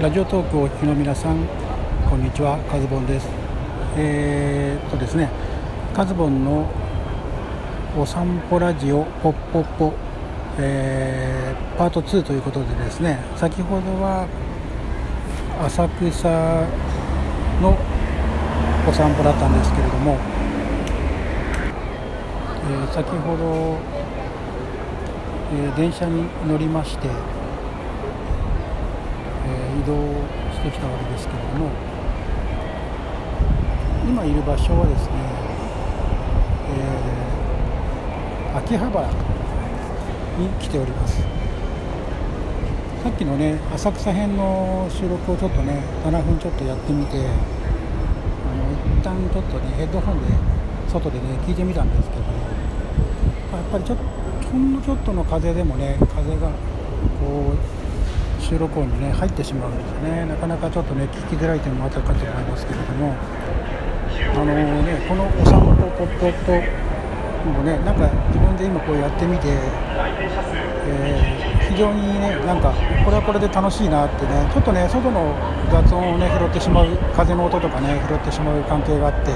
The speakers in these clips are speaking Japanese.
ラジオトークをお聞きの皆さんこんにちは。カズボンです。えー、っとですねカズボンのお散歩ラジオポッポッポ、えー、パート2ということでですね先ほどは浅草のお散歩だったんですけれども、えー、先ほど、えー、電車に乗りまして動してきたわけですけれども今いる場所はですね、えー、秋葉原に来ております。さっきのね浅草編の収録をちょっとね7分ちょっとやってみてあの一旦ちょっとねヘッドホンで外でね聞いてみたんですけどやっぱりちょっとほんのちょっとの風でもね風がこう収録音にね入ってしまうんですねなかなかちょっとね聞きづらい点もあったかと思いますけれどもあのねこのお散歩ポッポッポもねなんか自分で今こうやってみて、えー、非常にねなんかこれはこれで楽しいなってねちょっとね外の雑音をね拾ってしまう風の音とかね拾ってしまう関係があって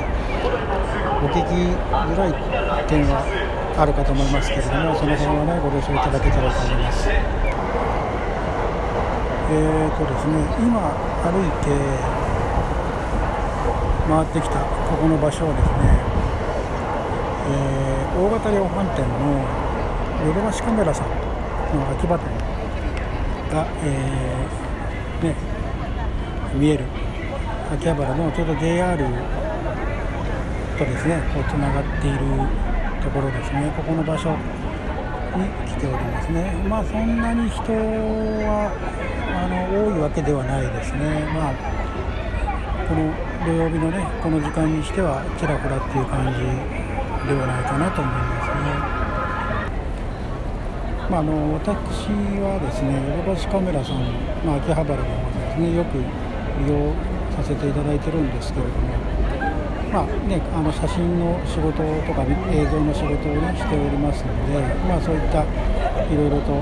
お聞きづらい点はあるかと思いますけれどもその辺はねご了承いただけたらと思います。えーとですね、今歩いて回ってきたここの場所はですね、えー、大型量販店のヨドバシカメラさんの秋葉店が、えー、ね、見える秋葉原のちょうど JR とですねこうつながっているところですねここの場所に来ておりますね。まあそんなに人はあの多いわけではないですね、まあ、この土曜日のねこの時間にしてはちらほらっていう感じではないかなと思いますね。まあ、あの私はですねヨドバシカメラさん、まあ、秋葉原のでですねよく利用させていただいてるんですけれども、まあね、あの写真の仕事とか映像の仕事を、ね、しておりますので、まあ、そういったいろいろと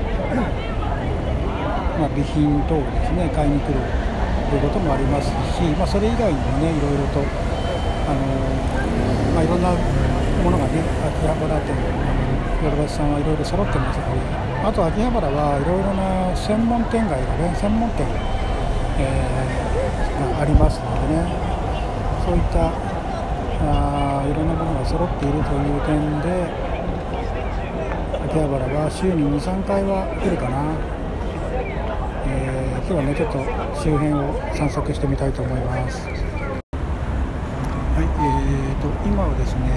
まあ、備品等をですね買いに来るということもありますし、まあ、それ以外にもねいろいろとあの、まあ、いろんなものがね秋葉原店ヨドバシさんはいろいろ揃ってますのであと秋葉原はいろいろな専門店街がね専門店、えー、がありますのでねそういったあいろんなものが揃っているという点で秋葉原は週に23回は来るかな、今日はねちょっと周辺を散策してみたいと思います。はいえーと、今はですね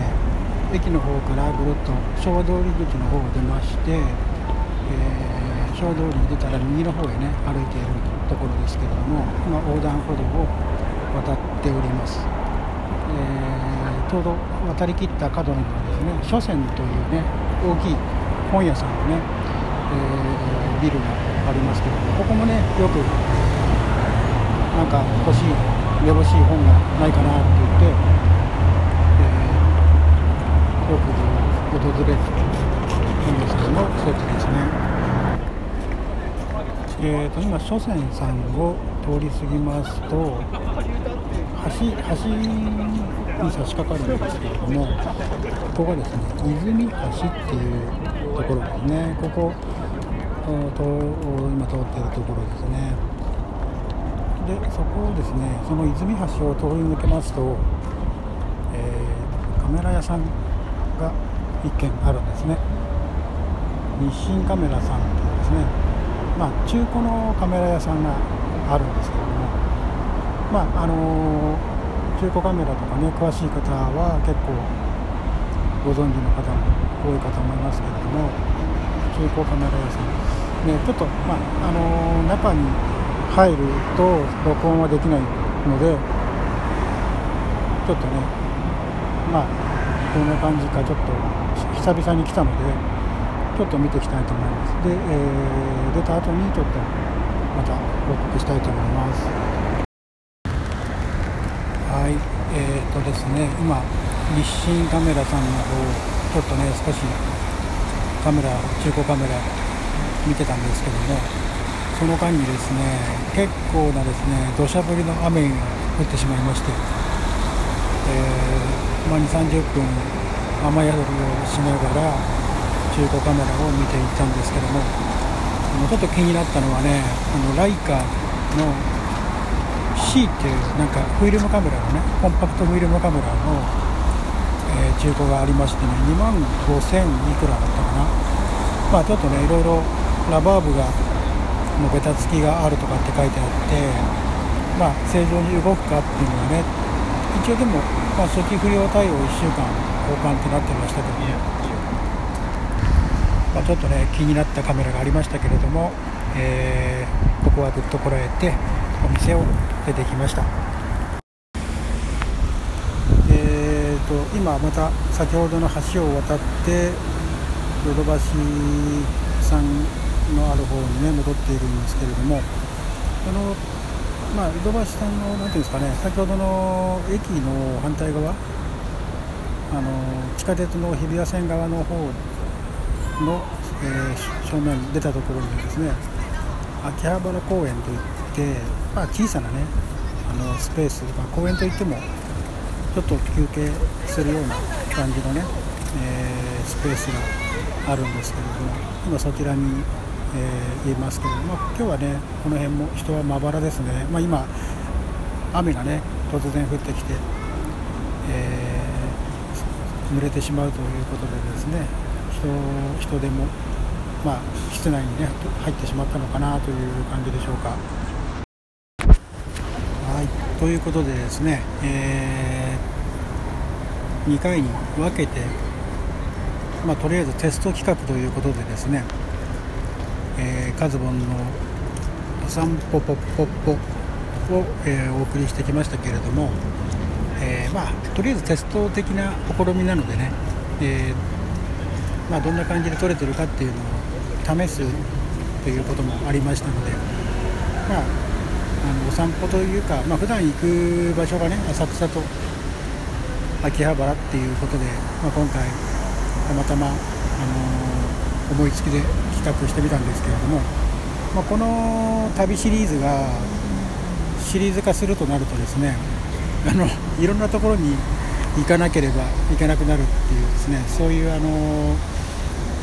駅の方からぐるっと昭和通り口の方を出まして、えー、昭和通りに出たら右の方へね歩いているところですけれども今横断歩道を渡っております、えー、ちょうど渡りきった角にはですね書泉というね大きい本屋さんのね、えー、ビルがありますけどここもねよくなんか欲しいよろしい本がないかなって言って、えー、よく訪れる本ですけども一つですね。えーと、今書泉さんを通り過ぎますと橋橋に差し掛かるんですけれどもここがですね泉橋っていうところですね。ここと今通っているところですね。でそこをですねその泉橋を通り抜けますと、えー、カメラ屋さんが1軒あるんですね。日清カメラさんというですねまあ中古のカメラ屋さんがあるんですけどもまああのー、中古カメラとかね詳しい方は結構ご存知の方も多いかと思いますけれども中古カメラ屋さんね、ちょっと、まああのー、中に入ると録音はできないのでちょっとねまあどんな感じかちょっと久々に来たのでちょっと見ていきたいと思います。で、えー、出た後にちょっとまた報告したいと思います。はいえーとですね今日清カメラさんの方ちょっとね少しカメラ中古カメラ見てたんですけどもその間にですね結構なですね土砂降りの雨が降ってしまいまして、えー、まあ、2 3 0分雨宿りをしながら中古カメラを見ていたんですけどもちょっと気になったのはねあのライカの C っていうなんかフィルムカメラのねコンパクトフィルムカメラの、えー、中古がありましてね2万5000いくらだったかな。まあちょっとねいろいろラバー部がのベタつきがあるとかって書いてあってまあ正常に動くかっていうのはね一応でも、まあ、初期不良対応1週間交換ってなってましたけどね。まあ、ちょっとね気になったカメラがありましたけれども、えー、ここはぐっとこらえてお店を出てきました。えーと今また先ほどの橋を渡ってヨドバシさんのある方にね戻っているんですけれどもあのまあヨドバシさんの何ていうんですかね先ほどの駅の反対側あの地下鉄の日比谷線側の方の、えー、正面に出たところにですね秋葉原公園といって、まあ、小さなねあのスペース、まあ、公園といってもちょっと休憩するような感じのね、えー、スペースがあるんですけれども今そちらに、えー、いますけど、まあ、今日はねこの辺も人はまばらですね、まあ、今雨がね突然降ってきて、えー、濡れてしまうということでですね人人手も、まあ、室内に、ね、入ってしまったのかなという感じでしょうか。はいということでですね、えー、2回に分けて、まあ、とりあえずテスト企画ということでですね、えー、カズボンの「お散歩ポッポッポ」を、えー、お送りしてきましたけれども、えー、まあ、とりあえずテスト的な試みなのでね、えまあ、どんな感じで撮れてるかっていうのを試すということもありましたので、まあ、あのお散歩というか、まあ、普段行く場所がね浅草と秋葉原っていうことで、まあ、今回たまたま、あの、思いつきで企画してみたんですけれども、まあ、この旅シリーズがシリーズ化するとなるとですねあのいろんなところに行かなければいけなくなるっていうですねそういうあの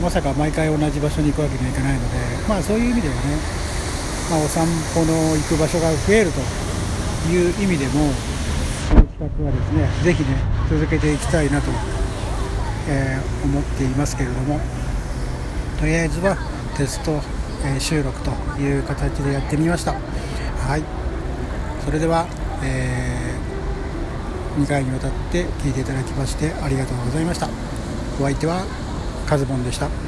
まさか毎回同じ場所に行くわけにはいかないので、まあ、そういう意味ではね、まあ、お散歩の行く場所が増えるという意味でもこの企画はですねぜひね続けていきたいなと、えー、思っていますけれどもとりあえずはテスト、え、収録という形でやってみました。はい。それでは、えー、2回にわたって聞いていただきましてありがとうございました。お相手はカズボンでした。